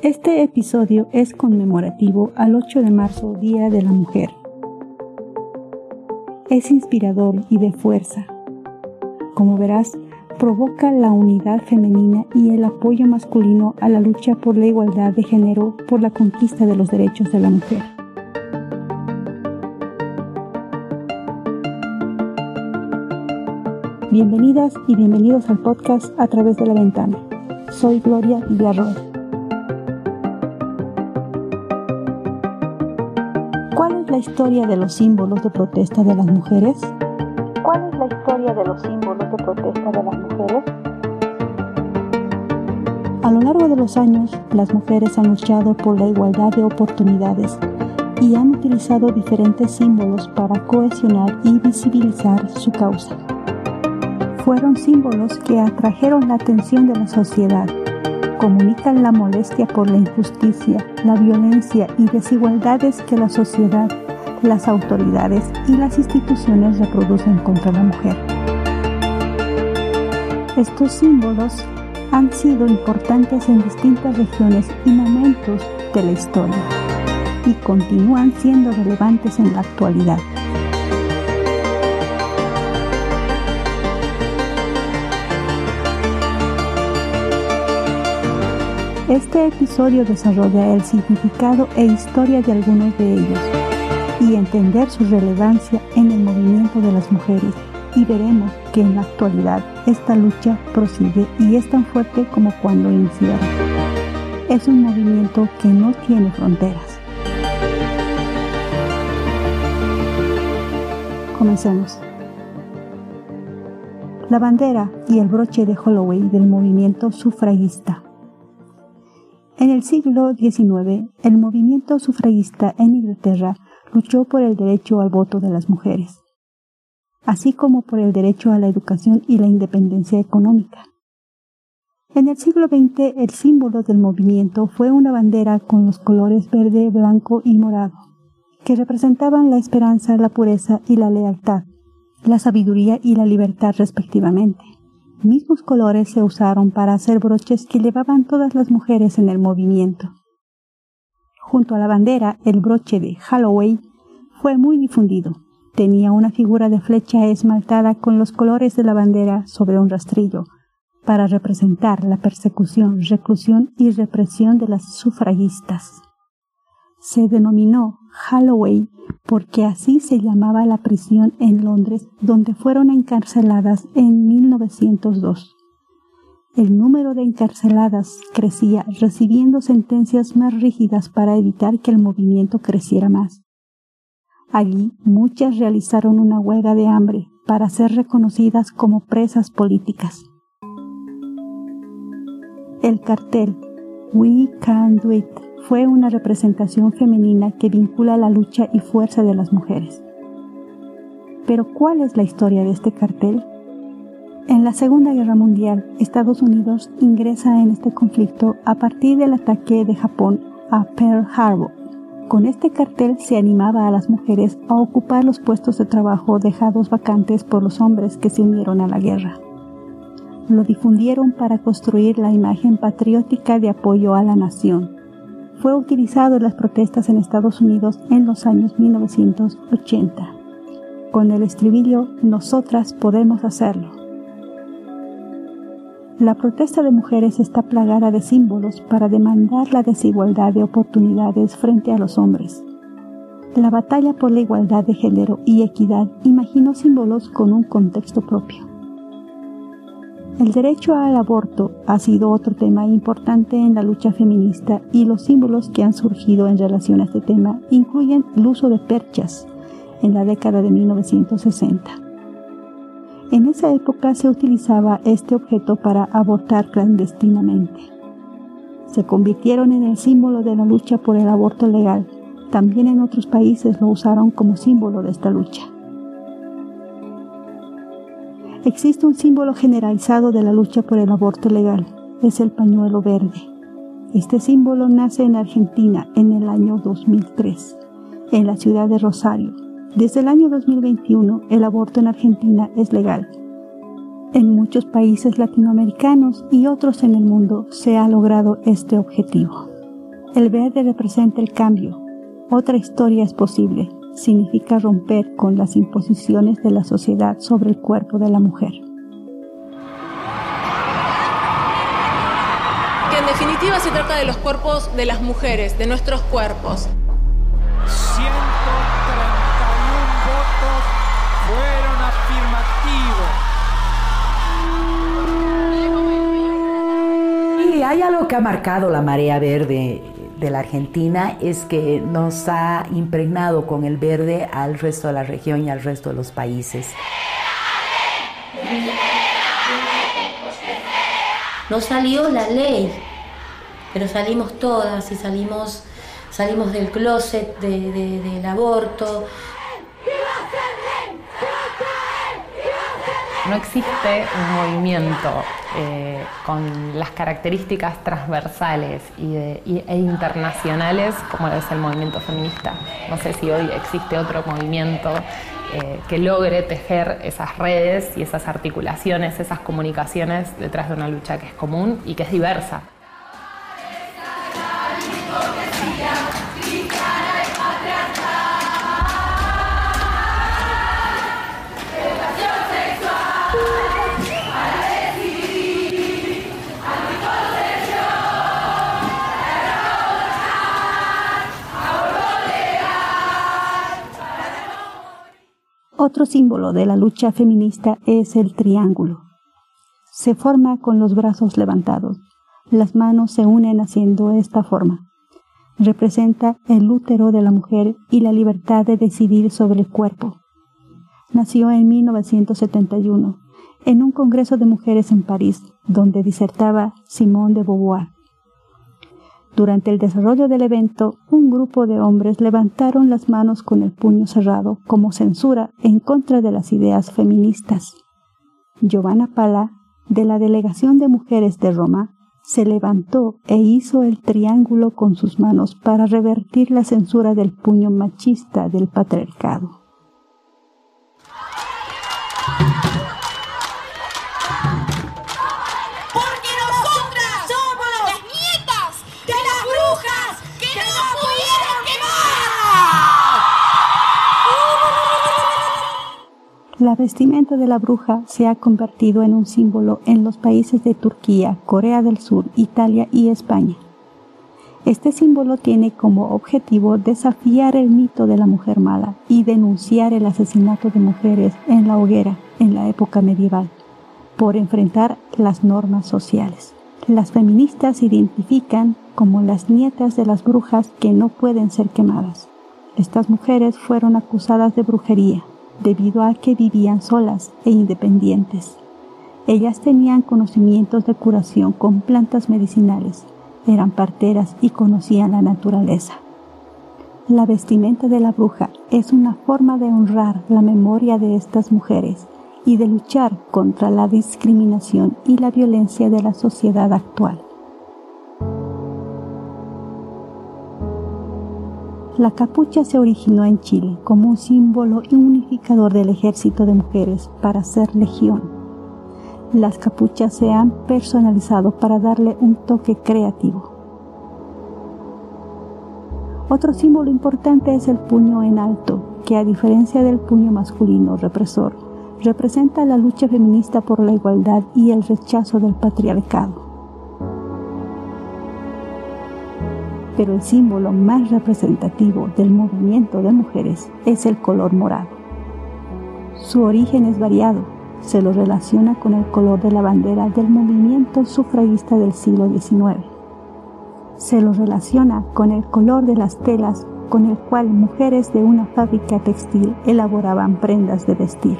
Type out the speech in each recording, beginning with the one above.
Este episodio es conmemorativo al 8 de marzo, Día de la Mujer. Es inspirador y de fuerza. Como verás, provoca la unidad femenina y el apoyo masculino a la lucha por la igualdad de género por la conquista de los derechos de la mujer. Bienvenidas y bienvenidos al podcast A través de la ventana. Soy Gloria Villarroel. La historia de los símbolos de protesta de las mujeres? ¿Cuál es la historia de los símbolos de protesta de las mujeres? A lo largo de los años, las mujeres han luchado por la igualdad de oportunidades y han utilizado diferentes símbolos para cohesionar y visibilizar su causa fueron símbolos que atrajeron la atención de la sociedad. Comunican la molestia por la injusticia, la violencia y desigualdades que la sociedad, las autoridades y las instituciones reproducen contra la mujer. Estos símbolos han sido importantes en distintas regiones y momentos de la historia y continúan siendo relevantes en la actualidad. Este episodio desarrolla el significado e historia de algunos de ellos y entender su relevancia en el movimiento de las mujeres y veremos que en la actualidad esta lucha prosigue y es tan fuerte como cuando iniciaron. Es un movimiento que no tiene fronteras. Comencemos. La bandera y el broche de Holloway del movimiento sufragista. En el siglo XIX, el movimiento sufragista en Inglaterra luchó por el derecho al voto de las mujeres, así como por el derecho a la educación y la independencia económica. En el siglo XX, el símbolo del movimiento fue una bandera con los colores verde, blanco y morado, que representaban la esperanza, la pureza y la lealtad, la sabiduría y la libertad respectivamente mismos colores se usaron para hacer broches que llevaban todas las mujeres en el movimiento. Junto a la bandera, el broche de Holloway fue muy difundido. Tenía una figura de flecha esmaltada con los colores de la bandera sobre un rastrillo, para representar la persecución, reclusión y represión de las sufragistas. Se denominó Holloway porque así se llamaba la prisión en Londres donde fueron encarceladas en 1902. El número de encarceladas crecía, recibiendo sentencias más rígidas para evitar que el movimiento creciera más. Allí muchas realizaron una huelga de hambre para ser reconocidas como presas políticas. El cartel We Can Do It fue una representación femenina que vincula la lucha y fuerza de las mujeres. Pero ¿cuál es la historia de este cartel? En la Segunda Guerra Mundial, Estados Unidos ingresa en este conflicto a partir del ataque de Japón a Pearl Harbor. Con este cartel se animaba a las mujeres a ocupar los puestos de trabajo dejados vacantes por los hombres que se unieron a la guerra. Lo difundieron para construir la imagen patriótica de apoyo a la nación fue utilizado en las protestas en Estados Unidos en los años 1980, con el estribillo Nosotras podemos hacerlo. La protesta de mujeres está plagada de símbolos para demandar la desigualdad de oportunidades frente a los hombres. La batalla por la igualdad de género y equidad imaginó símbolos con un contexto propio. El derecho al aborto ha sido otro tema importante en la lucha feminista y los símbolos que han surgido en relación a este tema incluyen el uso de perchas en la década de 1960. En esa época se utilizaba este objeto para abortar clandestinamente. Se convirtieron en el símbolo de la lucha por el aborto legal. También en otros países lo usaron como símbolo de esta lucha. Existe un símbolo generalizado de la lucha por el aborto legal, es el pañuelo verde. Este símbolo nace en Argentina en el año 2003, en la ciudad de Rosario. Desde el año 2021 el aborto en Argentina es legal. En muchos países latinoamericanos y otros en el mundo se ha logrado este objetivo. El verde representa el cambio. Otra historia es posible. Significa romper con las imposiciones de la sociedad sobre el cuerpo de la mujer. Que en definitiva se trata de los cuerpos de las mujeres, de nuestros cuerpos. Hay algo que ha marcado la marea verde de la Argentina es que nos ha impregnado con el verde al resto de la región y al resto de los países. No salió la ley, pero salimos todas y salimos, salimos del closet del aborto, no existe un movimiento eh, con las características transversales y e internacionales como es el movimiento feminista. No sé si hoy existe otro movimiento eh, que logre tejer esas redes y esas articulaciones, esas comunicaciones detrás de una lucha que es común y que es diversa. Otro símbolo de la lucha feminista es el triángulo. Se forma con los brazos levantados. Las manos se unen haciendo esta forma. Representa el útero de la mujer y la libertad de decidir sobre el cuerpo. Nació en 1971 en un congreso de mujeres en París, donde disertaba Simone de Beauvoir. Durante el desarrollo del evento, un grupo de hombres levantaron las manos con el puño cerrado como censura en contra de las ideas feministas. Giovanna Pala, de la Delegación de Mujeres de Roma, se levantó e hizo el triángulo con sus manos para revertir la censura del puño machista del patriarcado. La vestimenta de la bruja se ha convertido en un símbolo en los países de Turquía, Corea del Sur, Italia y España. Este símbolo tiene como objetivo desafiar el mito de la mujer mala y denunciar el asesinato de mujeres en la hoguera en la época medieval, por enfrentar las normas sociales. Las feministas se identifican como las nietas de las brujas que no pueden ser quemadas. Estas mujeres fueron acusadas de brujería, debido a que vivían solas e independientes. Ellas tenían conocimientos de curación con plantas medicinales, eran parteras y conocían la naturaleza. La vestimenta de la bruja es una forma de honrar la memoria de estas mujeres y de luchar contra la discriminación y la violencia de la sociedad actual. La capucha se originó en Chile como un símbolo unificador del ejército de mujeres para ser legión. Las capuchas se han personalizado para darle un toque creativo. Otro símbolo importante es el puño en alto, que a diferencia del puño masculino represor, representa la lucha feminista por la igualdad y el rechazo del patriarcado. Pero el símbolo más representativo del movimiento de mujeres es el color morado. Su origen es variado, se lo relaciona con el color de la bandera del movimiento sufragista del siglo XIX. Se lo relaciona con el color de las telas con el cual mujeres de una fábrica textil elaboraban prendas de vestir.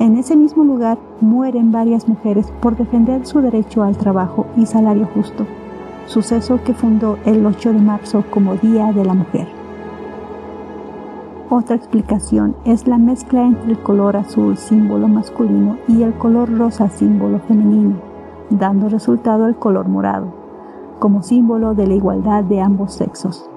En ese mismo lugar mueren varias mujeres por defender su derecho al trabajo y salario justo suceso que fundó el 8 de marzo como Día de la Mujer. Otra explicación es la mezcla entre el color azul símbolo masculino y el color rosa símbolo femenino, dando resultado el color morado, como símbolo de la igualdad de ambos sexos.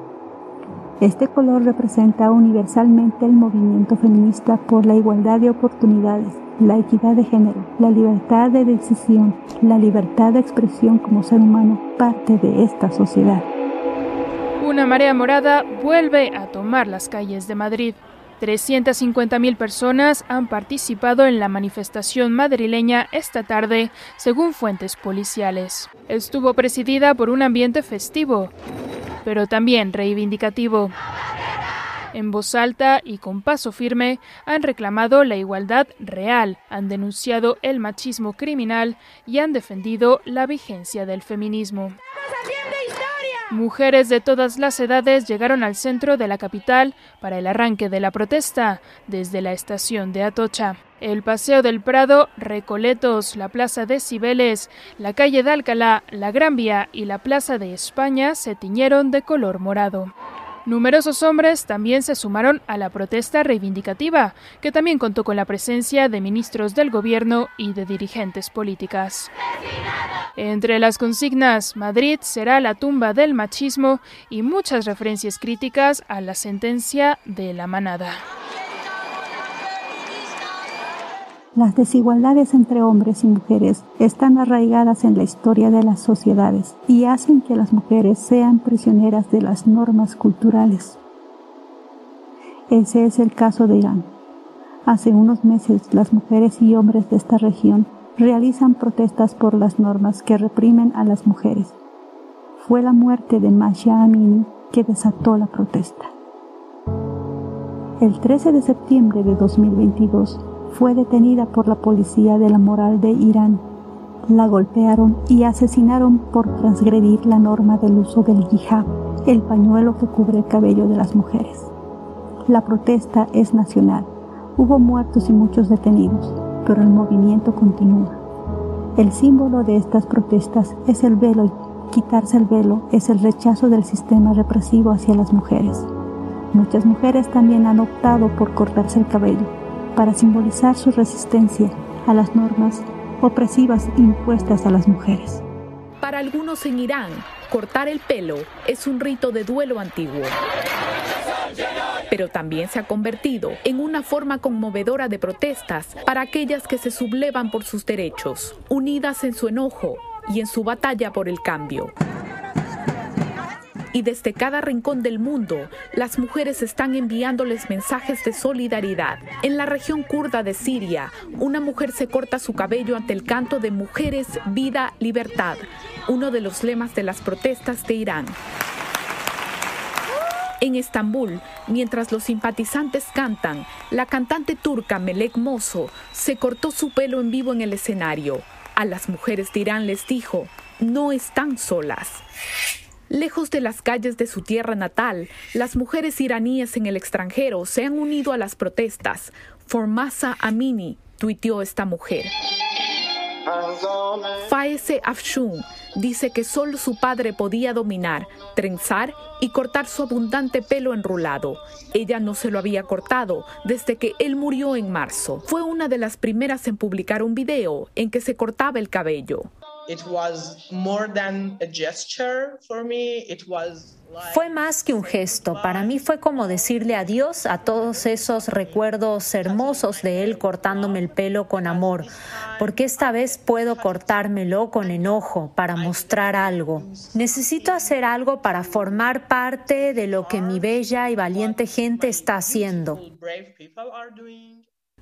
Este color representa universalmente el movimiento feminista por la igualdad de oportunidades la equidad de género, la libertad de decisión, la libertad de expresión como ser humano parte de esta sociedad. Una marea morada vuelve a tomar las calles de Madrid. 350.000 personas han participado en la manifestación madrileña esta tarde, según fuentes policiales. Estuvo presidida por un ambiente festivo, pero también reivindicativo. En voz alta y con paso firme han reclamado la igualdad real, han denunciado el machismo criminal y han defendido la vigencia del feminismo. Mujeres de todas las edades llegaron al centro de la capital para el arranque de la protesta desde la estación de Atocha. El Paseo del Prado, Recoletos, la Plaza de Cibeles, la calle de Alcalá, la Gran Vía y la Plaza de España se tiñeron de color morado. Numerosos hombres también se sumaron a la protesta reivindicativa, que también contó con la presencia de ministros del gobierno y de dirigentes políticas. Entre las consignas, Madrid será la tumba del machismo y muchas referencias críticas a la sentencia de la manada. Las desigualdades entre hombres y mujeres están arraigadas en la historia de las sociedades y hacen que las mujeres sean prisioneras de las normas culturales. Ese es el caso de Irán. Hace unos meses las mujeres y hombres de esta región realizan protestas por las normas que reprimen a las mujeres. Fue la muerte de Masha Amini que desató la protesta. El 13 de septiembre de 2022, fue detenida por la policía de la moral de Irán. La golpearon y asesinaron por transgredir la norma del uso del hijab, el pañuelo que cubre el cabello de las mujeres. La protesta es nacional. Hubo muertos y muchos detenidos, pero el movimiento continúa. El símbolo de estas protestas es el velo y quitarse el velo es el rechazo del sistema represivo hacia las mujeres. Muchas mujeres también han optado por cortarse el cabello para simbolizar su resistencia a las normas opresivas impuestas a las mujeres. Para algunos en Irán, cortar el pelo es un rito de duelo antiguo. Pero también se ha convertido en una forma conmovedora de protestas para aquellas que se sublevan por sus derechos, unidas en su enojo y en su batalla por el cambio y desde cada rincón del mundo, las mujeres están enviándoles mensajes de solidaridad. En la región kurda de Siria, una mujer se corta su cabello ante el canto de Mujeres, Vida, Libertad, uno de los lemas de las protestas de Irán. En Estambul, mientras los simpatizantes cantan, la cantante turca Melek Mozo se cortó su pelo en vivo en el escenario. A las mujeres de Irán les dijo, no están solas. Lejos de las calles de su tierra natal, las mujeres iraníes en el extranjero se han unido a las protestas. Formasa Amini, tuiteó esta mujer. Faese Afshun dice que solo su padre podía dominar, trenzar y cortar su abundante pelo enrulado. Ella no se lo había cortado desde que él murió en marzo. Fue una de las primeras en publicar un video en que se cortaba el cabello. Fue más que un gesto, para mí fue como decirle adiós a todos esos recuerdos hermosos de él cortándome el pelo con amor, porque esta vez puedo cortármelo con enojo para mostrar algo. Necesito hacer algo para formar parte de lo que mi bella y valiente gente está haciendo.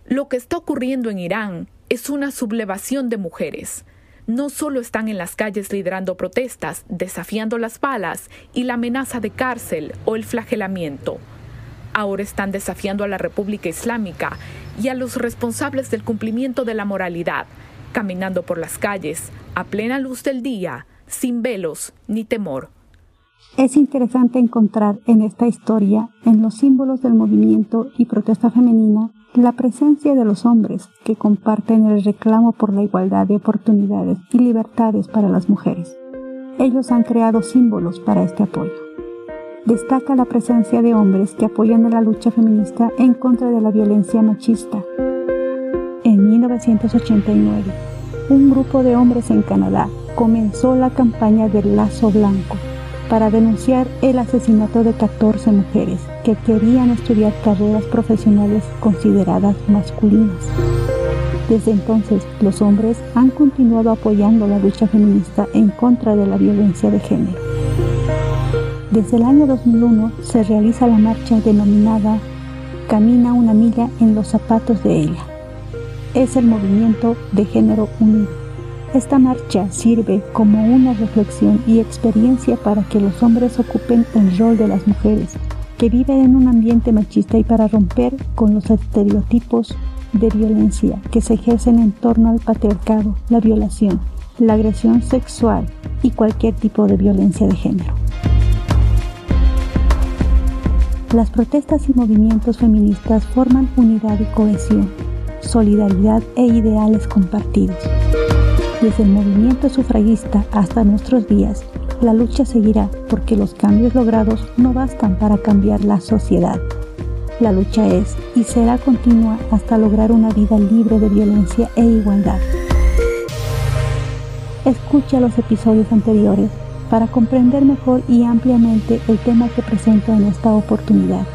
Lo que está ocurriendo en Irán es una sublevación de mujeres no solo están en las calles liderando protestas, desafiando las balas y la amenaza de cárcel o el flagelamiento. Ahora están desafiando a la República Islámica y a los responsables del cumplimiento de la moralidad, caminando por las calles a plena luz del día, sin velos ni temor. Es interesante encontrar en esta historia, en los símbolos del movimiento y protesta femenina, la presencia de los hombres que comparten el reclamo por la igualdad de oportunidades y libertades para las mujeres. Ellos han creado símbolos para este apoyo. Destaca la presencia de hombres que apoyan la lucha feminista en contra de la violencia machista. En 1989, un grupo de hombres en Canadá comenzó la campaña del Lazo Blanco para denunciar el asesinato de 14 mujeres que querían estudiar carreras profesionales consideradas masculinas. Desde entonces, los hombres han continuado apoyando la lucha feminista en contra de la violencia de género. Desde el año 2001 se realiza la marcha denominada Camina una milla en los zapatos de ella. Es el movimiento de género unido. Esta marcha sirve como una reflexión y experiencia para que los hombres ocupen el rol de las mujeres, que viven en un ambiente machista y para romper con los estereotipos de violencia que se ejercen en torno al patriarcado, la violación, la agresión sexual y cualquier tipo de violencia de género. Las protestas y movimientos feministas forman unidad y cohesión, solidaridad e ideales compartidos. Desde el movimiento sufragista hasta nuestros días, la lucha seguirá porque los cambios logrados no bastan para cambiar la sociedad. La lucha es y será continua hasta lograr una vida libre de violencia e igualdad. Escucha los episodios anteriores para comprender mejor y ampliamente el tema que presento en esta oportunidad.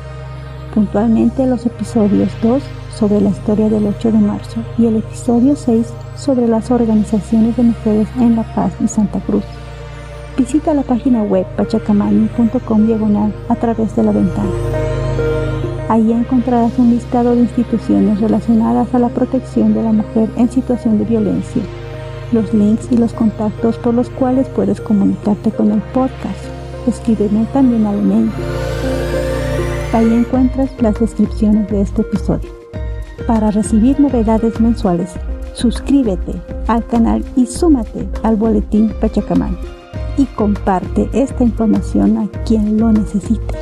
Puntualmente los episodios 2 sobre la historia del 8 de marzo y el episodio 6 sobre las organizaciones de mujeres en La Paz y Santa Cruz. Visita la página web pachacamani.com diagonal a través de la ventana. Ahí encontrarás un listado de instituciones relacionadas a la protección de la mujer en situación de violencia los links y los contactos por los cuales puedes comunicarte con el podcast. Escríbeme también al email. Ahí encuentras las descripciones de este episodio. Para recibir novedades mensuales, suscríbete al canal y súmate al boletín Pachacamán y comparte esta información a quien lo necesite.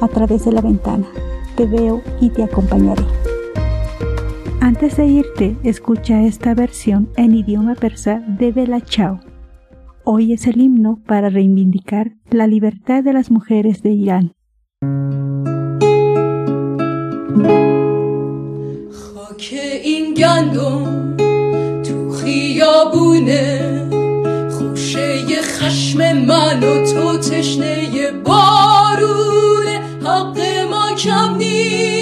A través de la ventana, te veo y te acompañaré. Antes de irte, escucha esta versión en idioma persa de Bella Chao. Hoy es el himno para reivindicar la libertad de las mujeres de Irán. که این گندم تو خیابونه خوشه خشم من و تو تشنه بارونه. حق ما کم نیست.